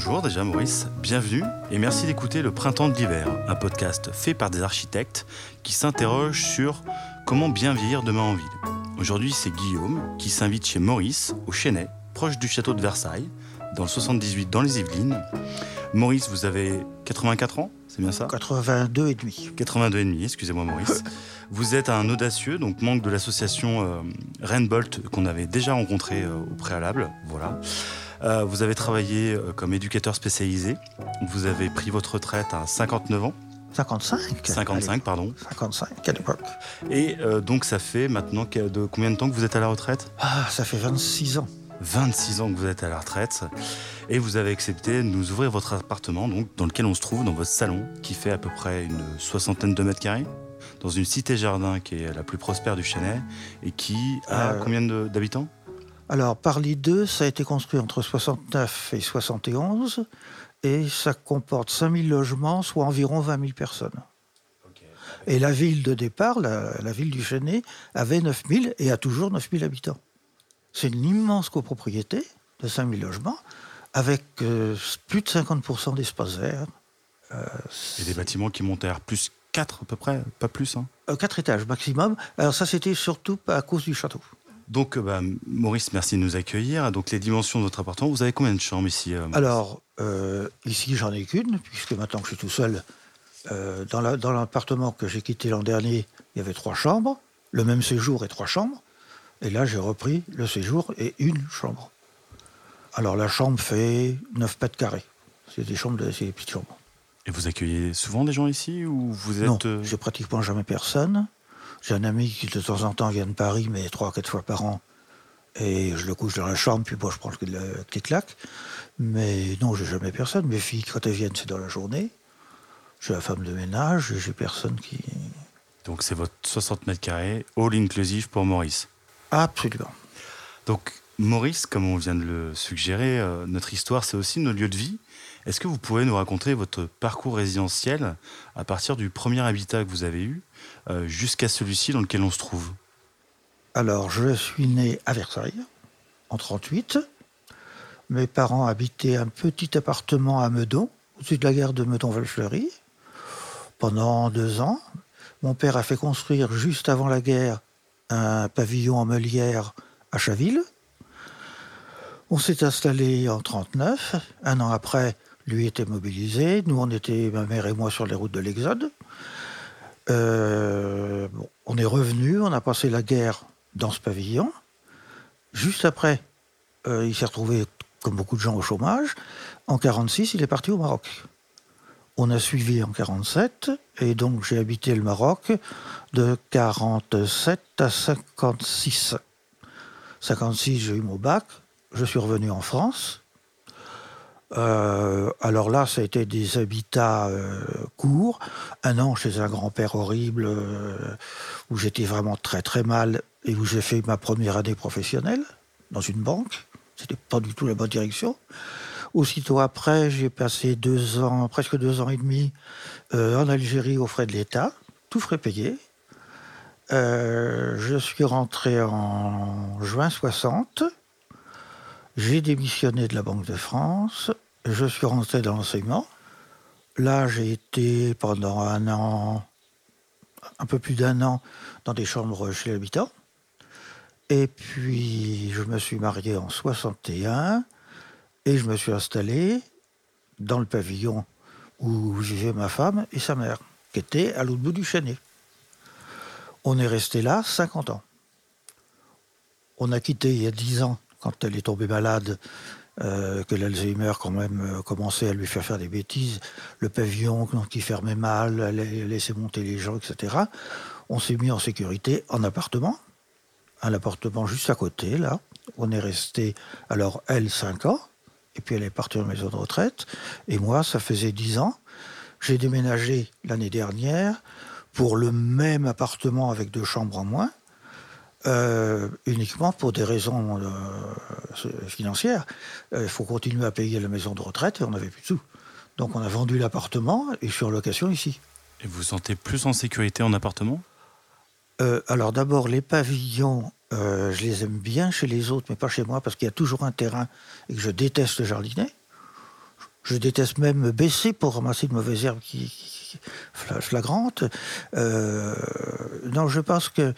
Bonjour déjà Maurice, bienvenue et merci d'écouter Le Printemps de l'hiver, un podcast fait par des architectes qui s'interrogent sur comment bien vieillir demain en ville. Aujourd'hui c'est Guillaume qui s'invite chez Maurice, au Chênay, proche du château de Versailles, dans le 78 dans les Yvelines. Maurice, vous avez 84 ans, c'est bien ça? 82 et demi. 82 et demi, excusez-moi Maurice. vous êtes un audacieux, donc membre de l'association euh, Rainbolt qu'on avait déjà rencontré euh, au préalable, voilà. Euh, vous avez travaillé euh, comme éducateur spécialisé. Vous avez pris votre retraite à 59 ans. 55 55, pardon. 55 à l'époque. Et euh, donc ça fait maintenant de combien de temps que vous êtes à la retraite? Ah, ça fait 26 ans. 26 ans que vous êtes à la retraite. Et vous avez accepté de nous ouvrir votre appartement, donc, dans lequel on se trouve, dans votre salon, qui fait à peu près une soixantaine de mètres carrés, dans une cité-jardin qui est la plus prospère du Chênay, et qui a Euh, combien d'habitants? Alors, Parly 2, ça a été construit entre 69 et 71, et ça comporte 5000 logements, soit environ 20 000 personnes. Et la ville de départ, la, la ville du Chênay, avait 9000 et a toujours 9000 habitants. C'est une immense copropriété de 5000 logements, avec euh, plus de 50% d'espace vert. Et des bâtiments qui montent à plus 4 à peu près, pas plus. Hein. Euh, quatre étages maximum. Alors ça, c'était surtout à cause du château. Donc, euh, bah, Maurice, merci de nous accueillir. Donc, les dimensions de votre appartement, vous avez combien de chambres ici euh, Alors, euh, ici, j'en ai qu'une, puisque maintenant que je suis tout seul, euh, dans la- dans l'appartement que j'ai quitté l'an dernier, il y avait trois chambres, le même séjour et trois chambres. Et là, j'ai repris le séjour et une chambre. Alors, la chambre fait 9 mètres carrés. C'est des chambres, de, c'est des petites chambres. Et vous accueillez souvent des gens ici ou vous êtes Non, j'ai pratiquement jamais personne. J'ai un ami qui de temps en temps vient de Paris, mais trois, quatre fois par an. Et je le couche dans la chambre, puis moi je prends le, le clic-clac. Mais non, j'ai jamais personne. Mes filles, quand elles viennent, c'est dans la journée. J'ai la femme de ménage, j'ai personne qui. Donc, c'est votre 60 mètres carrés, all inclusive pour Maurice. Absolument. Donc, Maurice, comme on vient de le suggérer, euh, notre histoire, c'est aussi nos lieux de vie. Est-ce que vous pouvez nous raconter votre parcours résidentiel à partir du premier habitat que vous avez eu euh, jusqu'à celui-ci dans lequel on se trouve? Alors, je suis né à Versailles, en 38. Mes parents habitaient un petit appartement à Meudon, au-dessus de la gare de Meudon-Valfleury, pendant deux ans. Mon père a fait construire, juste avant la guerre, un pavillon en meulière à Chaville. On s'est installé en 39. Un an après, lui était mobilisé. Nous, on était, ma mère et moi, sur les routes de l'Exode. Euh, on est revenu, on a passé la guerre dans ce pavillon. Juste après, euh, il s'est retrouvé, comme beaucoup de gens, au chômage. En 46, il est parti au Maroc. On a suivi en 47, et donc j'ai habité le Maroc de 47 à 56. 56, j'ai eu mon bac. Je suis revenu en France. Euh, alors là, ça a été des habitats euh, courts. Un an chez un grand-père horrible euh, où j'étais vraiment très très mal et où j'ai fait ma première année professionnelle dans une banque. C'était pas du tout la bonne direction. Aussitôt après, j'ai passé deux ans, presque deux ans et demi en Algérie aux frais de l'État, tout frais payé. Euh, je suis rentré en juin 60. J'ai démissionné de la Banque de France. Je suis rentré dans l'enseignement. Là, j'ai été pendant un an, un peu plus d'un an, dans des chambres chez l'habitant. Et puis, je me suis marié en 61 et je me suis installé dans le pavillon où vivait ma femme et sa mère, qui était à l'autre bout du Chênay. On est resté là 50 ans. On a quitté il y a 10 ans, quand elle est tombée malade, euh, que l'Alzheimer quand même euh, commençait à lui faire faire des bêtises, le pavillon qui fermait mal, elle laissait monter les gens, etc. On s'est mis en sécurité en appartement, un appartement juste à côté, là. On est resté, alors elle, 5 ans, et puis elle est partie en maison de retraite, et moi, ça faisait 10 ans. J'ai déménagé l'année dernière pour le même appartement avec deux chambres en moins, euh, uniquement pour des raisons euh, financières. Euh, Il faut continuer à payer la maison de retraite et on n'avait plus de sous. Donc on a vendu l'appartement et je suis en location ici. Et vous vous sentez plus en sécurité en appartement? Euh, alors d'abord, les pavillons, je les aime bien chez les autres, mais pas chez moi, parce qu'il y a toujours un terrain et que je déteste jardiner. Je déteste même me baisser pour ramasser de mauvaises herbes qui, flagrantes. Euh, non, je pense que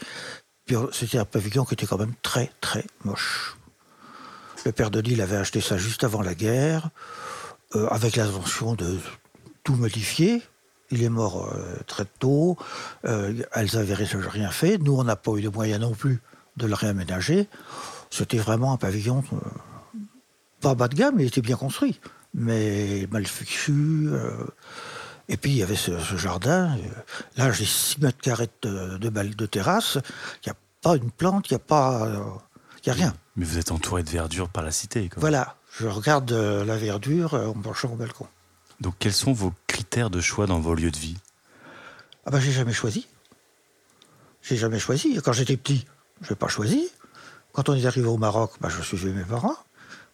c'était un pavillon qui était quand même très, très moche. Le père de Lille avait acheté ça juste avant la guerre, euh, avec l'intention de tout modifier. Il est mort euh, très tôt. elles avaient rien fait. Nous, on n'a pas eu de moyens non plus de le réaménager. C'était vraiment un pavillon pas bas de gamme, il était bien construit, mais mal fichu. Euh, et puis il y avait ce, jardin. Euh, là, j'ai 6 mètres carrés de, de, de terrasse. Il n'y a pas une plante, il n'y a pas. Il y a rien. Mais vous êtes entouré de verdure par la cité. Quoi. Voilà, je regarde euh, la verdure en penchant au balcon. Donc quels sont vos critères de choix dans vos lieux de vie? Ah ben j'ai jamais choisi. J'ai jamais choisi. Quand j'étais petit, je n'ai pas choisi. Quand on est arrivé au Maroc, ben, je suivais mes parents.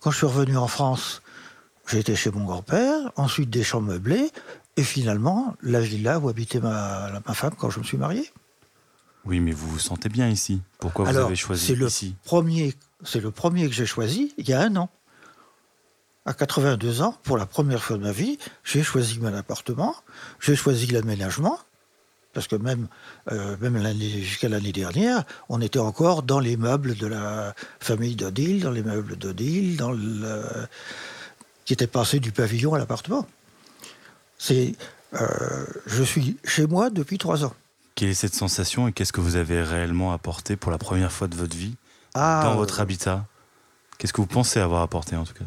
Quand je suis revenu en France, j'ai été chez mon grand-père, ensuite des chambres meublées, et finalement la villa où habitait ma, femme quand je me suis marié. Oui, mais vous vous sentez bien ici. Pourquoi vous avez choisi le ici? premier, C'est le premier que j'ai choisi il y a un an. À 82 ans, pour la première fois de ma vie, j'ai choisi mon appartement, j'ai choisi l'aménagement, parce que même, euh, même jusqu'à l'année dernière, on était encore dans les meubles de la famille d'Odile, dans les meubles d'Odile, dans le, qui était passé du pavillon à l'appartement. C'est, euh, je suis chez moi depuis trois ans. Quelle est cette sensation et qu'est-ce que vous avez réellement apporté pour la première fois de votre vie ah, dans votre habitat? Qu'est-ce que vous pensez avoir apporté en tout cas?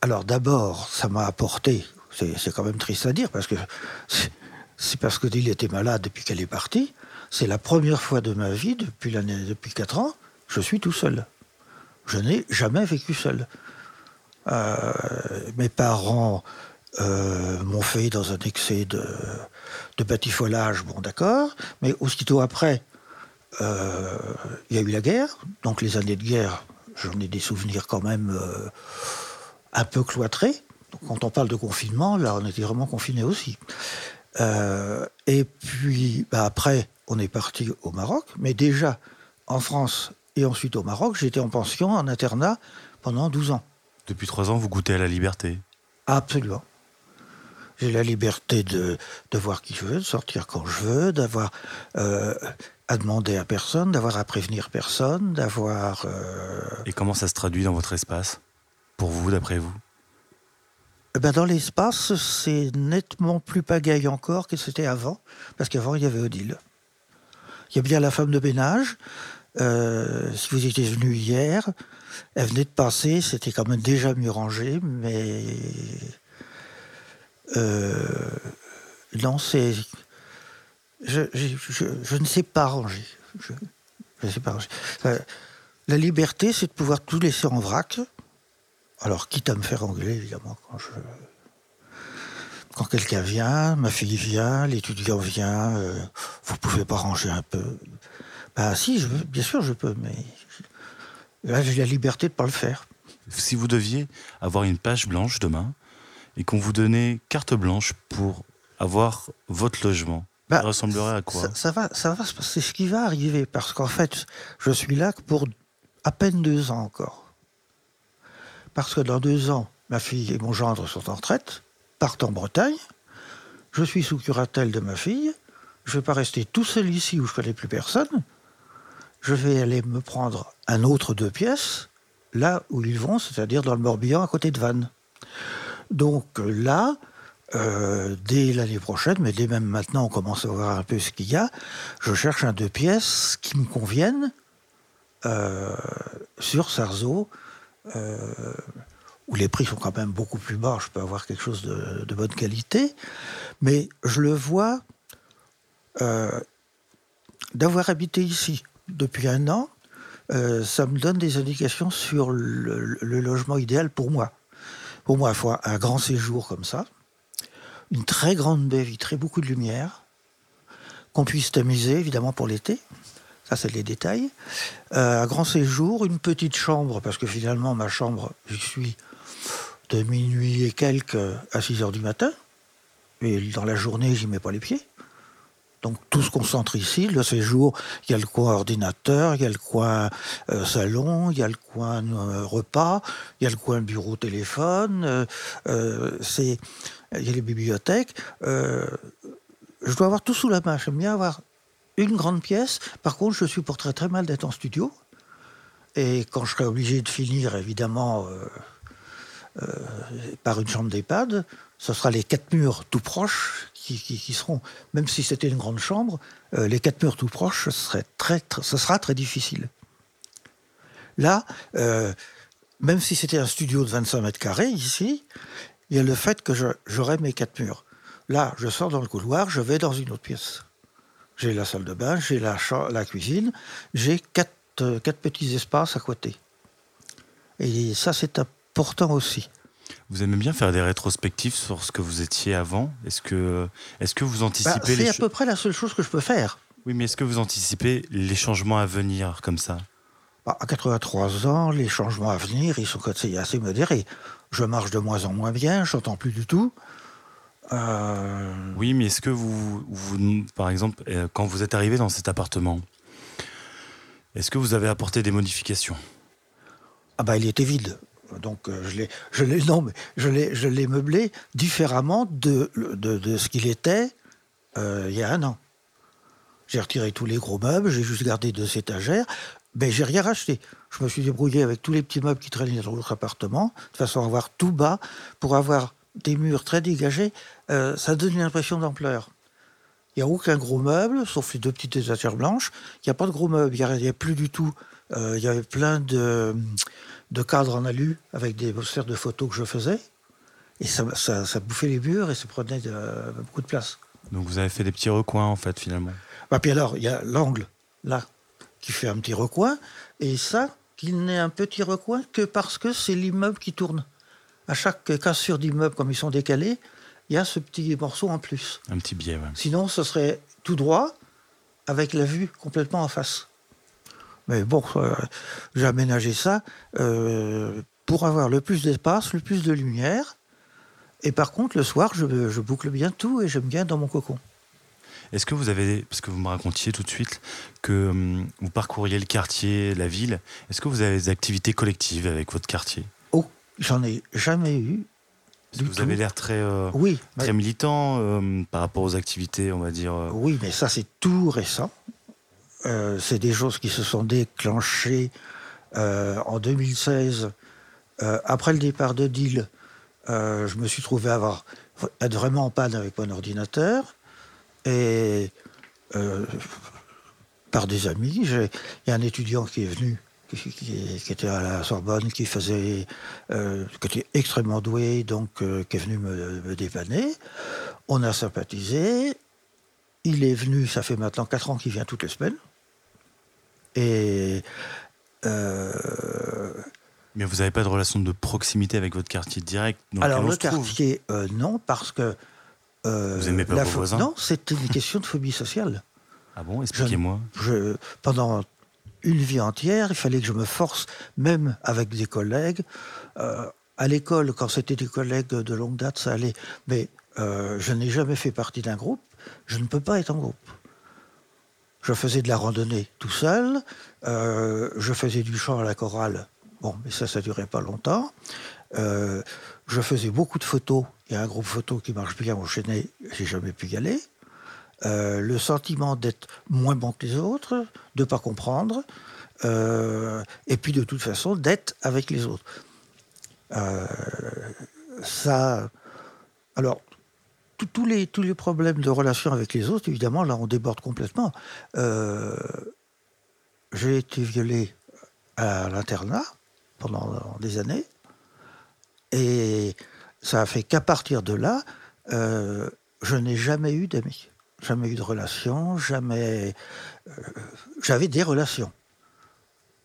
Alors d'abord, ça m'a apporté, c'est quand même triste à dire parce que c'est parce que Dil était malade depuis qu'elle est partie. C'est la première fois de ma vie, depuis, l'année, depuis 4 ans, je suis tout seul. Je n'ai jamais vécu seul. Euh, mes parents euh, m'ont fait dans un excès de, de batifolage, bon d'accord, mais aussitôt après, euh, il y a eu la guerre, donc les années de guerre, j'en ai des souvenirs quand même un peu cloîtrés. Donc, quand on parle de confinement, là, on était vraiment confinés aussi. Euh, et puis bah, après, on est parti au Maroc, mais déjà en France et ensuite au Maroc, j'étais en pension, en internat pendant 12 ans. Depuis 3 ans, vous goûtez à la liberté Absolument. J'ai la liberté de, de, voir qui je veux, de sortir quand je veux, d'avoir euh, à demander à personne, d'avoir à prévenir personne, d'avoir... Euh, et comment ça se traduit dans votre espace? Pour vous, d'après vous? Eh ben dans l'espace, c'est nettement plus pagaille encore que c'était avant, parce qu'avant, il y avait Odile. Il y a bien la femme de ménage. Euh, si vous étiez venu hier, elle venait de passer, c'était quand même déjà mieux rangé, mais. Euh, non, c'est. Je, ne sais pas ranger. Je, ne sais pas ranger. Euh, la liberté, c'est de pouvoir tout laisser en vrac. Alors, quitte à me faire engueuler, évidemment, quand quelqu'un vient, ma fille vient, l'étudiant vient, euh, vous pouvez pas ranger un peu Bah si, bien sûr je peux, mais là j'ai la liberté de pas le faire. Si vous deviez avoir une page blanche demain et qu'on vous donnait carte blanche pour avoir votre logement, bah, ça ressemblerait à quoi? ça, va, ça va, c'est ce qui va arriver parce qu'en fait, je suis là pour à peine deux ans encore. Parce que dans deux ans, ma fille et mon gendre sont en retraite, partent en Bretagne, je suis sous curatelle de ma fille, je ne vais pas rester tout seul ici où je ne connais plus personne, je vais aller me prendre un autre deux pièces, là où ils vont, c'est-à-dire dans le Morbihan à côté de Vannes. Donc là, euh, dès l'année prochaine, mais dès même maintenant, on commence à voir un peu ce qu'il y a. Je cherche un deux pièces qui me convienne euh, sur Sarzeau, euh, où les prix sont quand même beaucoup plus bas, je peux avoir quelque chose de, bonne qualité, mais je le vois d'avoir habité ici depuis un an, ça me donne des indications sur le, logement idéal pour moi. Pour moi, un grand séjour comme ça, une très grande baie vitrée, beaucoup de lumière, qu'on puisse t'amuser évidemment pour l'été, ça, c'est les détails. Euh, un grand séjour, une petite chambre, parce que finalement, ma chambre, j'y suis de minuit et quelques à 6 heures du matin. Et dans la journée, j'y mets pas les pieds. Donc tout se concentre ici. Le séjour, il y a le coin ordinateur, il y a le coin euh, salon, il y a le coin euh, repas, il y a le coin bureau téléphone. Euh, c'est, il y a les bibliothèques. je dois avoir tout sous la main. J'aime bien avoir une grande pièce. Par contre, je supporterais très mal d'être en studio. Et quand je serais obligé de finir, évidemment, par une chambre d'EHPAD, ce sera les quatre murs tout proches qui, seront, même si c'était une grande chambre, euh, les quatre murs tout proches, ce, serait très, ce sera très difficile. Là, euh, même si c'était un studio de 25 mètres carrés, ici, il y a le fait que j'aurai mes quatre murs. Là, je sors dans le couloir, je vais dans une autre pièce. J'ai la salle de bain, j'ai la, cuisine, j'ai quatre, euh, quatre petits espaces à côté. Et ça, c'est important aussi. Vous aimez bien faire des rétrospectives sur ce que vous étiez avant? Est-ce que, est que vous anticipez bah, C'est à peu près la seule chose que je peux faire. Oui, mais est-ce que vous anticipez les changements à venir comme ça? Bah, À 83 ans, les changements à venir, ils sont assez modérés. Je marche de moins en moins bien, j'entends plus du tout. Euh, oui, mais est-ce que vous, vous, par exemple, euh, quand vous êtes arrivé dans cet appartement, est-ce que vous avez apporté des modifications? Ah bah il était vide. Donc euh, je l'ai, non, mais je l'ai, meublé différemment de, ce qu'il était euh, il y a un an. J'ai retiré tous les gros meubles, j'ai juste gardé deux étagères, mais j'ai rien racheté. Je me suis débrouillé avec tous les petits meubles qui traînaient dans l'autre appartement, de façon à avoir tout bas, pour avoir des murs très dégagés. Euh, ça donne une impression d'ampleur. Il n'y a aucun gros meuble, sauf les deux petites étagères blanches. Il n'y a pas de gros meubles, il n'y a, plus du tout. il y avait plein de de cadres en alu avec des posters de photos que je faisais. Et ça, ça, bouffait les murs et ça prenait beaucoup de place. Donc vous avez fait des petits recoins en fait finalement. Bah, puis alors, il y a l'angle là qui fait un petit recoin et ça qui n'est un petit recoin que parce que c'est l'immeuble qui tourne. À chaque cassure d'immeuble, comme ils sont décalés, il y a ce petit morceau en plus. Un petit biais, oui. Sinon, ce serait tout droit avec la vue complètement en face. Mais bon, euh, j'ai aménagé ça euh, pour avoir le plus d'espace, le plus de lumière. Et par contre, le soir, je, boucle bien tout et j'aime bien dans mon cocon. Est-ce que vous avez, parce que vous me racontiez tout de suite que hum, vous parcouriez le quartier, la ville, est-ce que vous avez des activités collectives avec votre quartier? Oh, j'en ai jamais eu. vous avez l'air très, euh, oui, très militant par rapport aux activités, on va dire. Oui, mais ça c'est tout récent. Euh, c'est des choses qui se sont déclenchées euh, en 2016. Euh, après le départ de Deal, je me suis trouvé avoir, être vraiment en panne avec mon ordinateur. Et par des amis, il y a un étudiant qui est venu qui, était à la Sorbonne, qui faisait, qui était extrêmement doué, donc qui est venu me, me, dépanner. On a sympathisé. Il est venu, ça fait maintenant 4 ans qu'il vient toutes les semaines. Et. Euh, mais vous n'avez pas de relation de proximité avec votre quartier direct Alors, le quartier, euh, non, parce que. Euh, vous n'aimez pas vos voisins? Non, c'est une question de phobie sociale. Ah bon? Expliquez-moi. Pendant une vie entière, il fallait que je me force, même avec des collègues. à l'école, quand c'était des collègues de longue date, ça allait. Mais je n'ai jamais fait partie d'un groupe. Je ne peux pas être en groupe. Je faisais de la randonnée tout seul. Euh, je faisais du chant à la chorale. Bon, mais ça, ça durait pas longtemps. Euh, je faisais beaucoup de photos. Il y a un groupe photo qui marche bien au Chenet. J'ai jamais pu y aller. Euh, le sentiment d'être moins bon que les autres, de pas comprendre, et puis de toute façon d'être avec les autres. ça, alors tous les, problèmes de relation avec les autres, évidemment, là, on déborde complètement. Euh, j'ai été violé à l'internat pendant des années. Et ça a fait qu'à partir de là, euh, je n'ai jamais eu d'amis. Jamais eu de relation, jamais. Euh, j'avais des relations.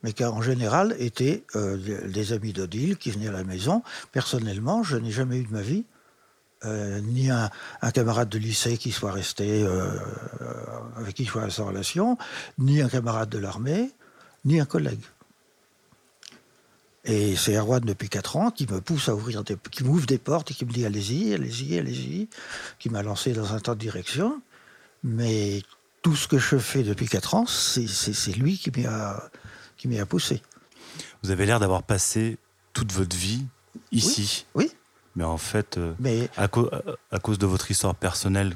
Mais qui en général étaient des amis d'Odile qui venaient à la maison. Personnellement, je n'ai jamais eu de ma vie euh, ni un, camarade de lycée qui soit resté, euh, avec qui je sois en relation, ni un camarade de l'armée, ni un collègue. Et c'est Erwan depuis 4 ans qui me pousse à ouvrir, des, qui m'ouvre des portes et qui me dit allez-y, allez-y, allez-y, qui m'a lancé dans un tas de directions. Mais tout ce que je fais depuis 4 ans, c'est lui qui m'y a, poussé. Vous avez l'air d'avoir passé toute votre vie ici. Oui. Mais en fait, euh, à, cause de votre histoire personnelle,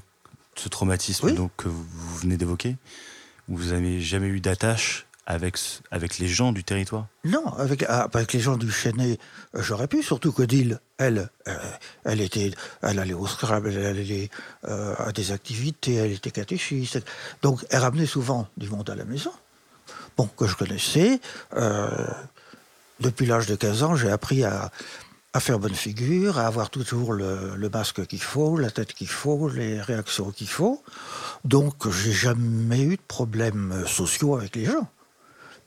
ce traumatisme donc, que vous, venez d'évoquer, vous n'avez jamais eu d'attache avec, avec les gens du territoire? Non, avec, ah, avec les gens du Chênay, euh, j'aurais pu, surtout que Dil, elle, euh, elle, était, elle allait au Scrabble, elle allait à des activités, elle était catéchiste. Donc elle ramenait souvent du monde à la maison. Bon, que je connaissais. depuis l'âge de 15 ans, j'ai appris à, à faire bonne figure, à avoir toujours le, masque qu'il faut, la tête qu'il faut, les réactions qu'il faut. Donc, j'ai jamais eu de problèmes sociaux avec les gens.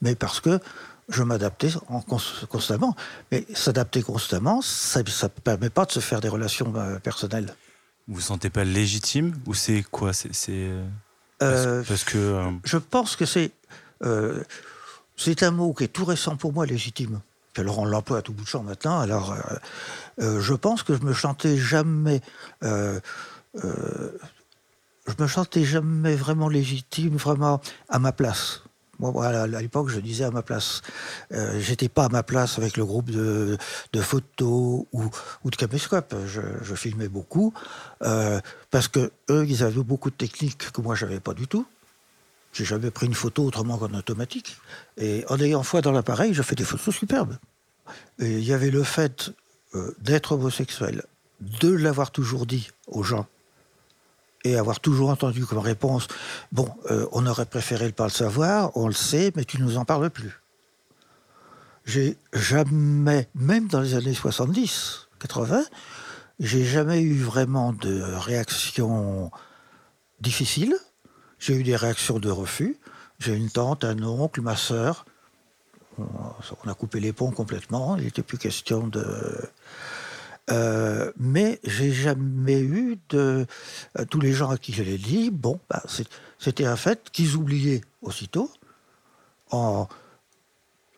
Mais parce que je m'adaptais constamment. Mais s'adapter constamment, ça ne permet pas de se faire des relations euh, personnelles. Vous vous sentez pas légitime ou c'est quoi? C'est euh, euh, parce, que je pense que c'est c'est un mot qui est tout récent pour moi, légitime alors on l'emploie à tout bout de champ maintenant. Alors, euh, euh, je pense que je me chantais jamais. Euh, je me chantais jamais vraiment légitime, vraiment à ma place. Moi, à l'époque, je disais à ma place. J'étais pas à ma place avec le groupe de, photos ou, de caméscope. Je, filmais beaucoup parce que eux, ils avaient beaucoup de techniques que moi, j'avais pas du tout. J'ai jamais pris une photo autrement qu'en automatique. Et en ayant foi dans l'appareil, je fais des photos superbes. Et il y avait le fait euh, d'être homosexuel, de l'avoir toujours dit aux gens, et avoir toujours entendu comme réponse Bon, euh, on aurait préféré ne pas le savoir, on le sait, mais tu nous en parles plus. J'ai jamais, même dans les années 70, 80, j'ai jamais eu vraiment de réaction difficile. J'ai eu des réactions de refus. J'ai une tante, un oncle, ma sœur. On a coupé les ponts complètement. Il n'était plus question de. Euh, mais j'ai jamais eu de. Euh, tous les gens à qui je l'ai dit, bon, bah, c'était un fait qu'ils oubliaient aussitôt en,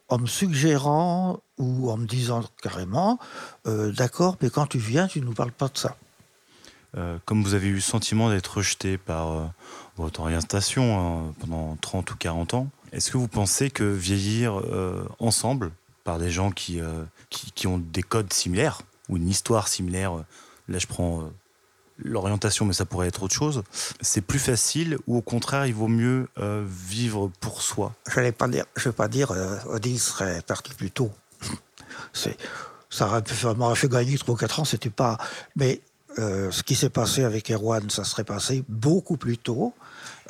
en me suggérant ou en me disant carrément euh, D'accord, mais quand tu viens, tu ne nous parles pas de ça. Comme vous avez eu le sentiment d'être rejeté par votre orientation hein, pendant 30 ou 40 ans. Est-ce que vous pensez que vieillir euh, ensemble par des gens qui, euh, qui, ont des codes similaires ou une histoire similaire, euh, là je prends l'orientation mais ça pourrait être autre chose, c'est plus facile ou au contraire il vaut mieux vivre pour soi? Je ne je vais pas dire Odile serait parti plus tôt. Ça m'aurait fait gagner 3 ou 4 ans, c'était pas... Mais ce qui s'est passé avec Erwan, ça serait passé beaucoup plus tôt.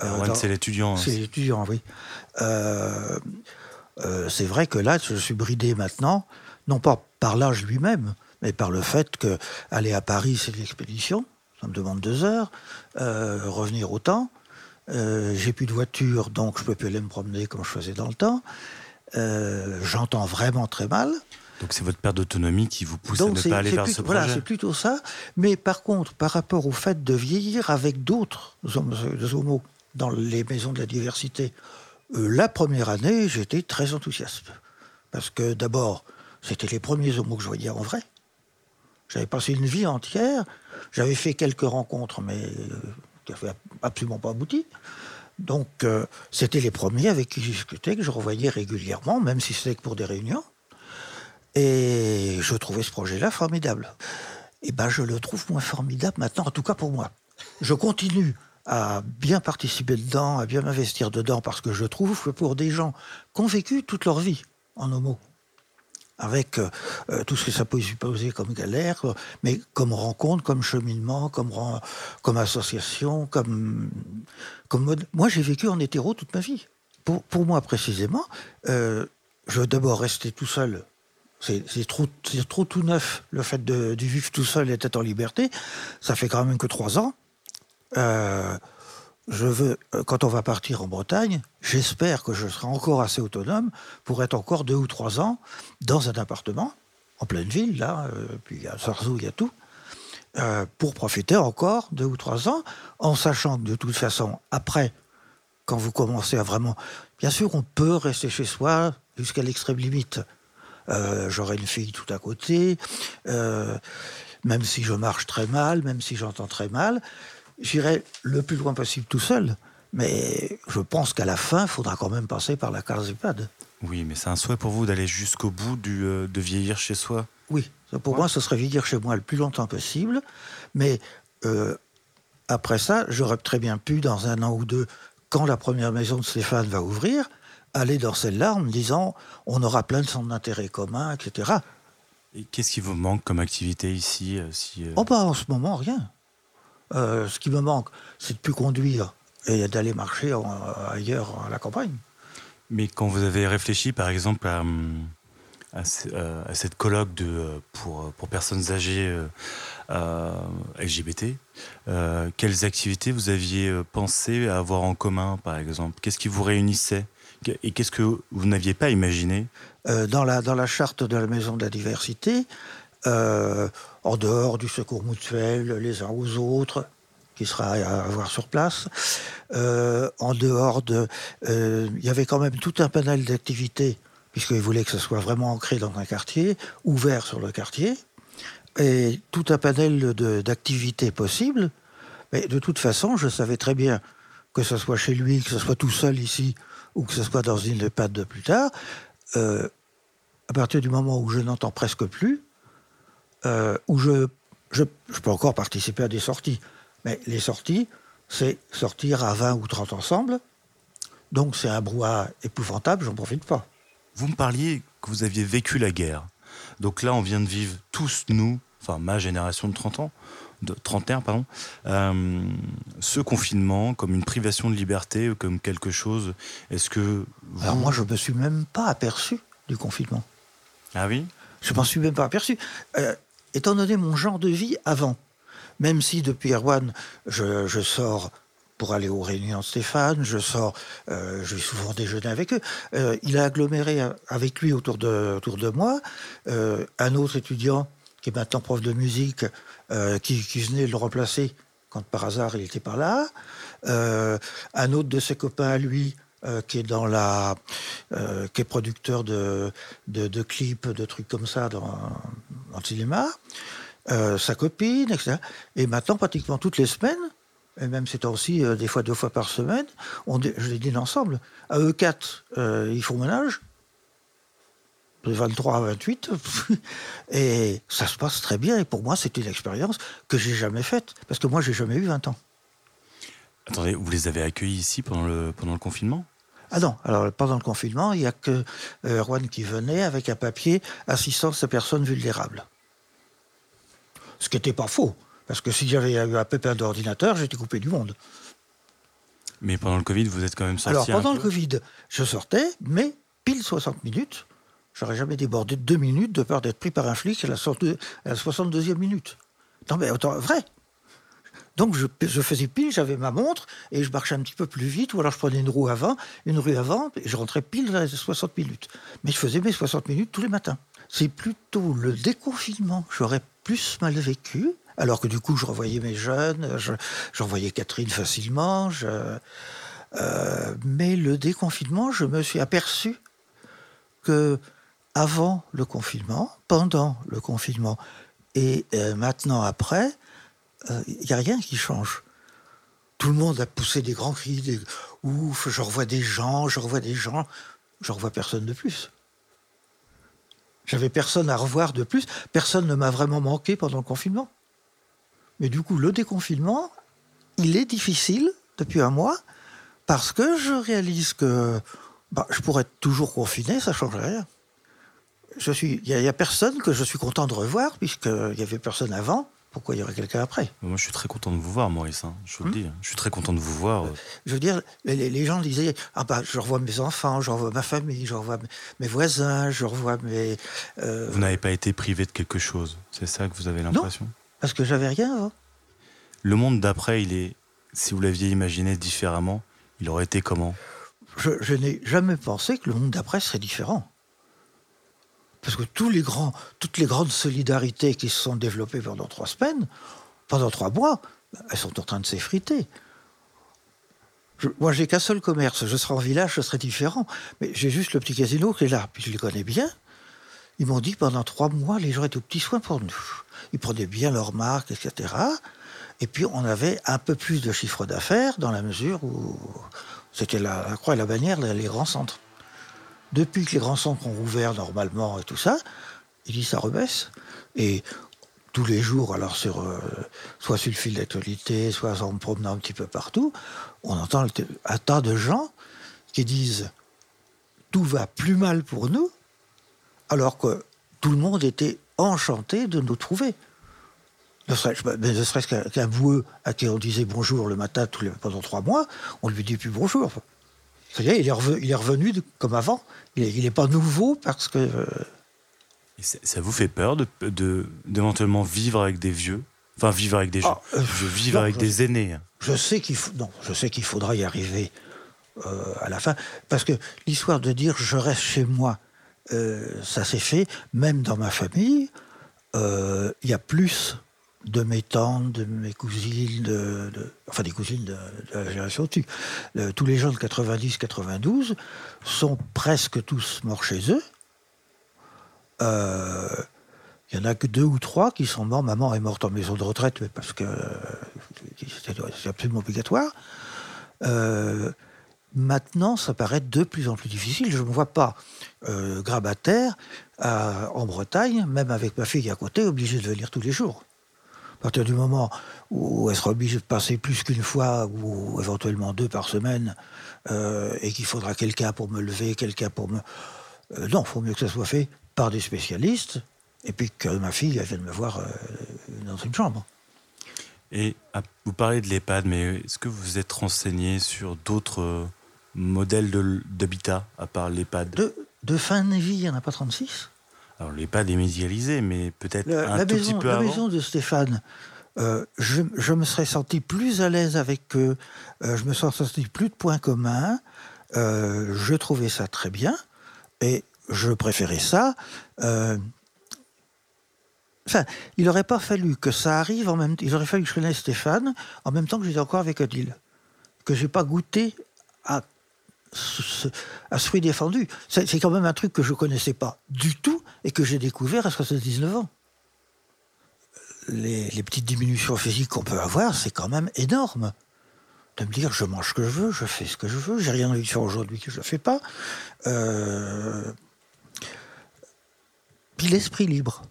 Euh, c'est l'étudiant. Hein. C'est l'étudiant, oui. Euh, euh, c'est vrai que là, je suis bridé maintenant, non pas par l'âge lui-même, mais par le fait que aller à Paris, c'est l'expédition. Ça me demande deux heures. revenir au temps. J'ai plus de voiture, donc je peux plus aller me promener comme je faisais dans le temps. J'entends vraiment très mal. Donc c'est votre perte d'autonomie qui vous pousse à ne pas aller vers ce projet. Voilà, c'est plutôt ça. Mais par contre, par rapport au fait de vieillir avec d'autres homos, dans les maisons de la diversité. Euh, la première année, j'étais très enthousiaste. Parce que d'abord, c'était les premiers homos que je voyais en vrai. J'avais passé une vie entière. J'avais fait quelques rencontres, mais euh, qui n'avaient absolument pas abouti. Donc, euh, c'était les premiers avec qui je discutais, que je revoyais régulièrement, même si c'était que pour des réunions. Et je trouvais ce projet-là formidable. Et ben, je le trouve moins formidable maintenant, en tout cas pour moi. Je continue à bien participer dedans, à bien m'investir dedans, parce que je trouve que pour des gens qui ont vécu toute leur vie en homo, avec euh, euh, tout ce que ça peut supposer comme galère, mais comme rencontre, comme cheminement, comme, association, comme, comme Moi, j'ai vécu en hétéro toute ma vie. Pour, pour moi, précisément, euh, je veux d'abord rester tout seul. C'est trop, trop tout neuf, le fait de, vivre tout seul et d'être en liberté. Ça fait quand même que trois ans. Euh, je veux, euh, quand on va partir en Bretagne, j'espère que je serai encore assez autonome pour être encore deux ou trois ans dans un appartement, en pleine ville, là, euh, puis il y a Sarzou, il y a tout, pour profiter encore deux ou trois ans, en sachant que de toute façon, après, quand vous commencez à vraiment... Bien sûr, on peut rester chez soi jusqu'à l'extrême limite. J'aurai une fille tout à côté, même si je marche très mal, même si j'entends très mal, j'irai le plus loin possible tout seul. Mais je pense qu'à la fin, il faudra quand même passer par la case EHPAD. Oui, mais c'est un souhait pour vous d'aller jusqu'au bout du, euh, de vieillir chez soi? Oui, pour moi, ce serait vieillir chez moi le plus longtemps possible. Mais euh, après ça, j'aurais très bien pu, dans un an ou deux, quand la première maison de Stéphane va ouvrir, aller dans celle-là en me disant on aura plein de centres d'intérêt communs, etc. Et qu'est-ce qui vous manque comme activité ici euh, si, Oh, bah, en ce moment, rien. ce qui me manque, c'est de plus conduire et d'aller marcher ailleurs à la campagne. Mais quand vous avez réfléchi, par exemple, à, à, cette colloque de, pour, pour personnes âgées euh, LGBT, euh, quelles activités vous aviez pensé avoir en commun, par exemple? Qu'est-ce qui vous réunissait? Et qu'est-ce que vous n'aviez pas imaginé euh, dans, la, dans la charte de la Maison de la Diversité, en dehors du secours mutuel les uns aux autres, qui sera à voir sur place. Euh, en dehors de... Euh, il y avait quand même tout un panel d'activités, puisqu'ils voulaient que ce soit vraiment ancré dans un quartier, ouvert sur le quartier, et tout un panel d'activités possibles. Mais de toute façon, je savais très bien que ce soit chez lui, que ce soit tout seul ici, ou que ce soit dans une EHPAD de plus tard, euh, à partir du moment où je n'entends presque plus, où je, je, je, peux encore participer à des sorties, mais les sorties, c'est sortir à 20 ou 30 ensemble. Donc c'est un brouhaha épouvantable, j'en profite pas. Vous me parliez que vous aviez vécu la guerre. Donc là, on vient de vivre tous, nous, enfin ma génération de 30 ans, de trentenaire, pardon, euh, ce confinement comme une privation de liberté, comme quelque chose. Est-ce que. Alors moi, je me suis même pas aperçu du confinement. Ah oui? Je m'en suis même pas aperçu. Euh, étant donné mon genre de vie avant, même si depuis Erwan, je, sors pour aller aux réunions de Stéphane, je sors, euh, je vais souvent déjeuner avec eux. Euh, il a aggloméré avec lui autour de, autour de moi euh, un autre étudiant qui est maintenant prof de musique, qui, venait le remplacer quand par hasard il était par là. un autre de ses copains à lui, qui est dans la, qui est producteur de, clips, de trucs comme ça dans, le cinéma. Euh, sa copine, etc. Et maintenant, pratiquement toutes les semaines, et même aussi euh, des fois deux fois par semaine, on, je les dîne ensemble. À eux quatre, euh, ils font ménage, de 23 à 28, et ça se passe très bien. Et pour moi, c'est une expérience que j'ai jamais faite, parce que moi, j'ai jamais eu 20 ans. Attendez, vous les avez accueillis ici pendant le, pendant le confinement? Ah non, alors pendant le confinement, il n'y a que Erwan qui venait avec un papier assistance à personnes vulnérables. Ce qui n'était pas faux. Parce que si j'avais eu un pépin d'ordinateur, j'étais coupé du monde. Mais pendant le Covid, vous êtes quand même sorti. Alors pendant le Covid, je sortais, mais pile 60 minutes. J'aurais jamais débordé de deux minutes de peur d'être pris par un flic à la, à la 62e minute. Non mais autant, vrai. Donc je, faisais pile, j'avais ma montre et je marchais un petit peu plus vite, ou alors je prenais une roue avant, une rue avant, et je rentrais pile dans les 60 minutes. Mais je faisais mes 60 minutes tous les matins. C'est plutôt le déconfinement. J'aurais plus mal vécu. Alors que du coup, je revoyais mes jeunes, je, Catherine facilement. Euh, mais le déconfinement, je me suis aperçu que avant le confinement, pendant le confinement et euh, maintenant après, il euh, n'y a rien qui change. Tout le monde a poussé des grands cris, des ouf, je revois des gens, je revois des gens, je revois personne de plus. J'avais personne à revoir de plus. Personne ne m'a vraiment manqué pendant le confinement. Mais du coup, le déconfinement, il est difficile depuis un mois parce que je réalise que bah, je pourrais être toujours confiné, ça ne changerait rien. Il n'y a, a, personne que je suis content de revoir, puisqu'il n'y avait personne avant pourquoi il y aurait quelqu'un après? Moi, je suis très content de vous voir, Maurice. Hein, je vous le hmm dis. Je suis très content de vous voir. Je veux dire, les, gens disaient Ah, bah, je revois mes enfants, je revois ma famille, je revois mes voisins, je revois mes. Euh, vous n'avez pas été privé de quelque chose. C'est ça que vous avez l'impression? Non, parce que j'avais rien avant. Le monde d'après, il est. Si vous l'aviez imaginé différemment, il aurait été comment? Je n'ai jamais pensé que le monde d'après serait différent. Parce que toutes les grandes solidarités qui se sont développées pendant trois semaines, pendant trois mois, elles sont en train de s'effriter. moi, j'ai qu'un seul commerce. Je serai en village, ce serait différent. Mais j'ai juste le petit casino qui est là. Puis je les connais bien. Ils m'ont dit pendant trois mois, les gens étaient au petit soin pour nous. Ils prenaient bien leurs marques, etc. Et puis on avait un peu plus de chiffre d'affaires dans la mesure où c'était la, croix et la bannière, les grands centres. Depuis que les grands centres ont ouvert normalement et tout ça, il dit ça rebaisse. Et tous les jours, alors sur, euh, soit sur le fil d'actualité, soit en me promenant un petit peu partout, on entend un tas de gens qui disent tout va plus mal pour nous, alors que tout le monde était enchanté de nous trouver. Ne serait-ce qu'un boueux à qui on disait bonjour le matin pendant trois mois, on lui dit plus bonjour. Il est, revenu, il est revenu comme avant. Il n'est pas nouveau parce que. Euh, ça vous fait peur de, d'éventuellement vivre avec des vieux? Enfin, vivre avec des gens. Ah, euh, vivre avec des aînés. Je sais qu'il faut, non, je sais qu'il faudra y arriver euh, à la fin, parce que l'histoire de dire je reste chez moi, ça s'est fait, même dans ma famille. Il y a plus de mes tantes, de mes cousines, enfin des cousines de, la génération au-dessus. tous les gens de 90-92 sont presque tous morts chez eux. Il euh, y en a que deux ou trois qui sont morts. Maman est morte en maison de retraite, mais parce que c'est absolument obligatoire. Euh, maintenant, ça paraît de plus en plus difficile. Je ne me vois pas euh, grabataire en Bretagne, même avec ma fille à côté, obligée de venir tous les jours. À partir du moment où elle sera obligée de passer plus qu'une fois ou éventuellement deux par semaine euh, et qu'il faudra quelqu'un pour me lever, quelqu'un pour me... Euh, non, il faut mieux que ça soit fait par des spécialistes et puis que ma fille vienne me voir euh, dans une chambre. Et ah, vous parlez de l'EHPAD, mais est-ce que vous êtes renseigné sur d'autres modèles d'habitat à part l'EHPAD de, de fin de vie, il n'y en a pas 36 alors, l'EHPAD est médialisé, mais peut-être un tout petit peu la avant. La maison de Stéphane, euh, je, me serais senti plus à l'aise avec eux, euh, je me serais senti plus de points communs, euh, je trouvais ça très bien, et je préférais ça. Enfin, il n'aurait pas fallu que ça arrive en même temps. Il aurait fallu que je connaisse Stéphane en même temps que j'étais encore avec Odile. Que j'ai pas goûté à à ce fruit défendu. C'est quand même un truc que je ne connaissais pas du tout et que j'ai découvert à 79 ans. Les, petites diminutions physiques qu'on peut avoir, c'est quand même énorme. De me dire, je mange ce que je veux, je fais ce que je veux, j'ai rien envie de faire aujourd'hui que je ne fais pas. Euh, puis l'esprit libre.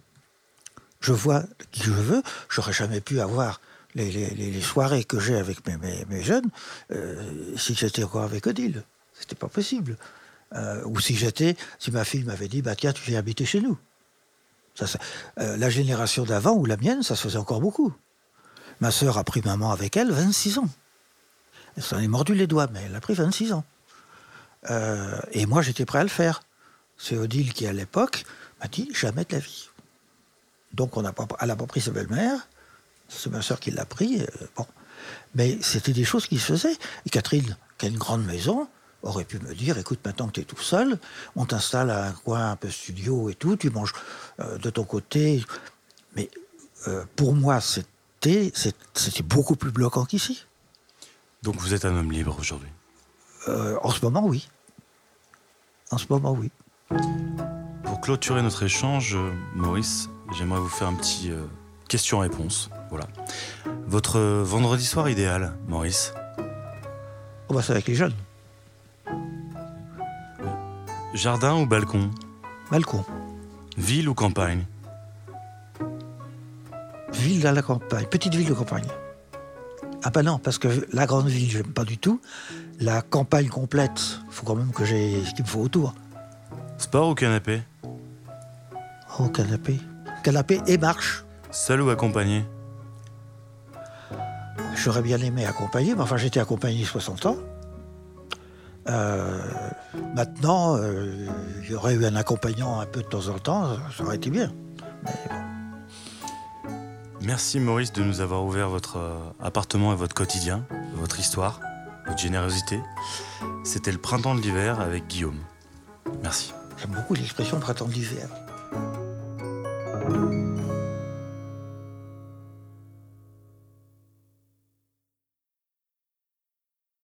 Je vois qui je veux, j'aurais jamais pu avoir les, soirées que j'ai avec mes, jeunes euh, si j'étais encore avec Odile. C'était pas possible. Euh, ou si j'étais, si ma fille m'avait dit, bah tiens, tu viens habiter chez nous. Euh, la génération d'avant ou la mienne, ça se faisait encore beaucoup. Ma sœur a pris maman avec elle 26 ans. Elle s'en est mordu les doigts, mais elle a pris 26 ans. Euh, et moi, j'étais prêt à le faire. C'est Odile qui, à l'époque, m'a dit jamais de la vie. Donc, on n'a pas, elle n'a pas pris sa belle-mère. C'est ma sœur qui l'a pris. bon. Mais c'était des choses qui se faisaient. Et Catherine, qui a une grande maison, aurait pu me dire, écoute, maintenant que tu es tout seul, on t'installe à un coin un peu studio et tout, tu manges euh, de ton côté. Mais euh, pour moi, c'était, c'était beaucoup plus bloquant qu'ici. Donc vous êtes un homme libre aujourd'hui? Euh, En ce moment, oui. En ce moment, oui. Pour clôturer notre échange, Maurice, j'aimerais vous faire un petit question-réponse. Voilà. Votre vendredi soir idéal, Maurice? On va ça avec les jeunes. Jardin ou balcon Balcon. Ville ou campagne Ville à la campagne, petite ville de campagne. Ah bah non, parce que la grande ville, j'aime pas du tout. La campagne complète, faut quand même que j'ai ce qu'il me faut autour. Sport ou canapé Oh, canapé. Canapé et marche. Seul ou accompagné J'aurais bien aimé accompagner, mais enfin j'étais accompagné 60 ans. Euh, maintenant, euh, aurait eu un accompagnant un peu de temps en temps, ça aurait été bien. Merci Maurice de nous avoir ouvert votre euh, appartement et votre quotidien, votre histoire, votre générosité. C'était le printemps de l'hiver avec Guillaume. Merci. J'aime beaucoup l'expression printemps de l'hiver.